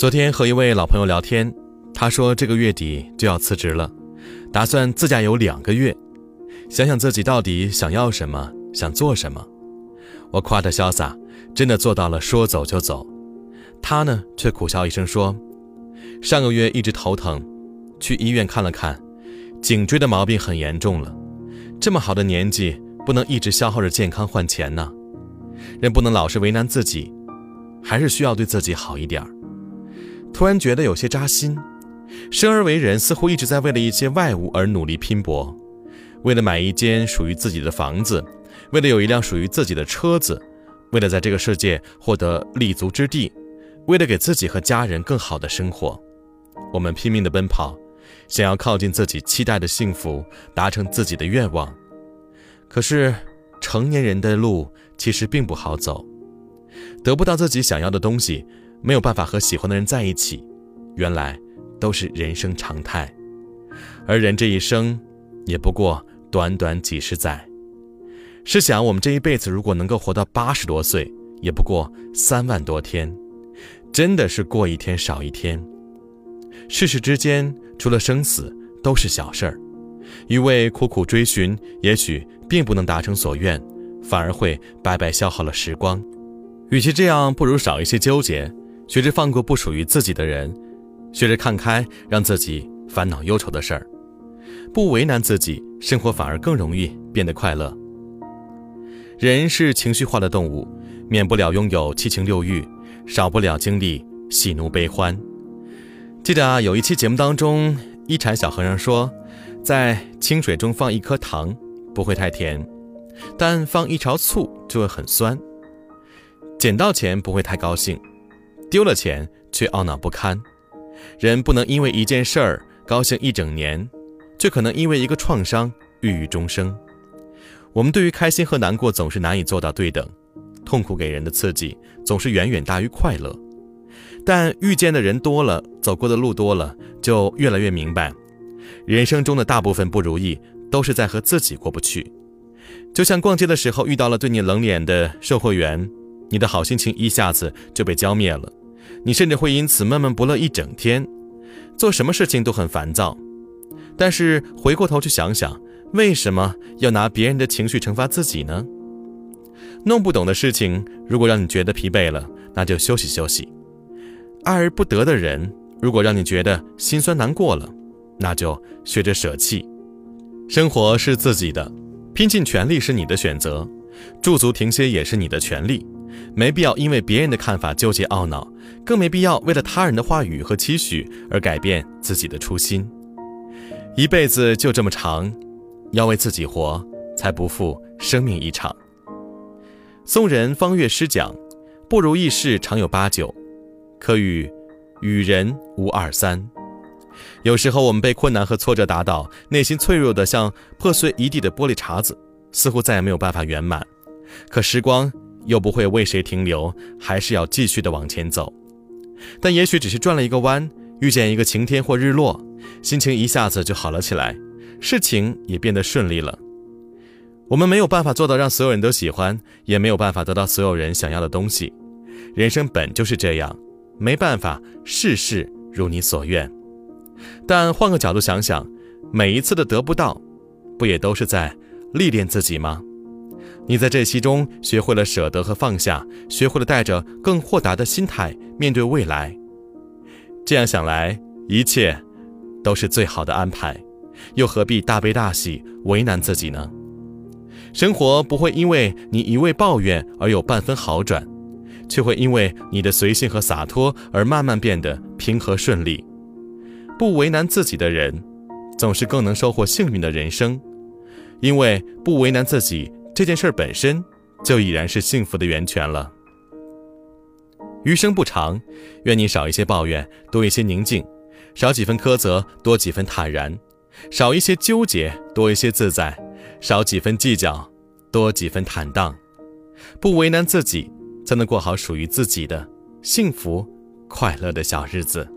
昨天和一位老朋友聊天，他说这个月底就要辞职了，打算自驾游两个月，想想自己到底想要什么，想做什么。我夸他潇洒，真的做到了说走就走。他呢，却苦笑一声说：“上个月一直头疼，去医院看了看，颈椎的毛病很严重了。这么好的年纪，不能一直消耗着健康换钱呢。人不能老是为难自己，还是需要对自己好一点儿。”突然觉得有些扎心，生而为人似乎一直在为了一些外物而努力拼搏，为了买一间属于自己的房子，为了有一辆属于自己的车子，为了在这个世界获得立足之地，为了给自己和家人更好的生活，我们拼命的奔跑，想要靠近自己期待的幸福，达成自己的愿望。可是，成年人的路其实并不好走，得不到自己想要的东西。没有办法和喜欢的人在一起，原来都是人生常态。而人这一生，也不过短短几十载。试想，我们这一辈子如果能够活到八十多岁，也不过三万多天，真的是过一天少一天。世事之间，除了生死，都是小事儿。一味苦苦追寻，也许并不能达成所愿，反而会白白消耗了时光。与其这样，不如少一些纠结。学着放过不属于自己的人，学着看开让自己烦恼忧愁的事儿，不为难自己，生活反而更容易变得快乐。人是情绪化的动物，免不了拥有七情六欲，少不了经历喜怒悲欢。记得啊，有一期节目当中，一禅小和尚说，在清水中放一颗糖不会太甜，但放一勺醋就会很酸。捡到钱不会太高兴。丢了钱却懊恼不堪，人不能因为一件事儿高兴一整年，却可能因为一个创伤郁郁终生。我们对于开心和难过总是难以做到对等，痛苦给人的刺激总是远远大于快乐。但遇见的人多了，走过的路多了，就越来越明白，人生中的大部分不如意都是在和自己过不去。就像逛街的时候遇到了对你冷脸的售货员，你的好心情一下子就被浇灭了。你甚至会因此闷闷不乐一整天，做什么事情都很烦躁。但是回过头去想想，为什么要拿别人的情绪惩罚自己呢？弄不懂的事情，如果让你觉得疲惫了，那就休息休息；爱而不得的人，如果让你觉得心酸难过了，那就学着舍弃。生活是自己的，拼尽全力是你的选择，驻足停歇也是你的权利。没必要因为别人的看法纠结懊恼，更没必要为了他人的话语和期许而改变自己的初心。一辈子就这么长，要为自己活，才不负生命一场。宋人方悦诗讲：“不如意事常有八九，可与与人无二三。”有时候我们被困难和挫折打倒，内心脆弱的像破碎一地的玻璃碴子，似乎再也没有办法圆满。可时光。又不会为谁停留，还是要继续的往前走。但也许只是转了一个弯，遇见一个晴天或日落，心情一下子就好了起来，事情也变得顺利了。我们没有办法做到让所有人都喜欢，也没有办法得到所有人想要的东西。人生本就是这样，没办法事事如你所愿。但换个角度想想，每一次的得不到，不也都是在历练自己吗？你在这其中学会了舍得和放下，学会了带着更豁达的心态面对未来。这样想来，一切都是最好的安排，又何必大悲大喜，为难自己呢？生活不会因为你一味抱怨而有半分好转，却会因为你的随性和洒脱而慢慢变得平和顺利。不为难自己的人，总是更能收获幸运的人生，因为不为难自己。这件事本身就已然是幸福的源泉了。余生不长，愿你少一些抱怨，多一些宁静；少几分苛责，多几分坦然；少一些纠结，多一些自在；少几分计较，多几分坦荡。不为难自己，才能过好属于自己的幸福快乐的小日子。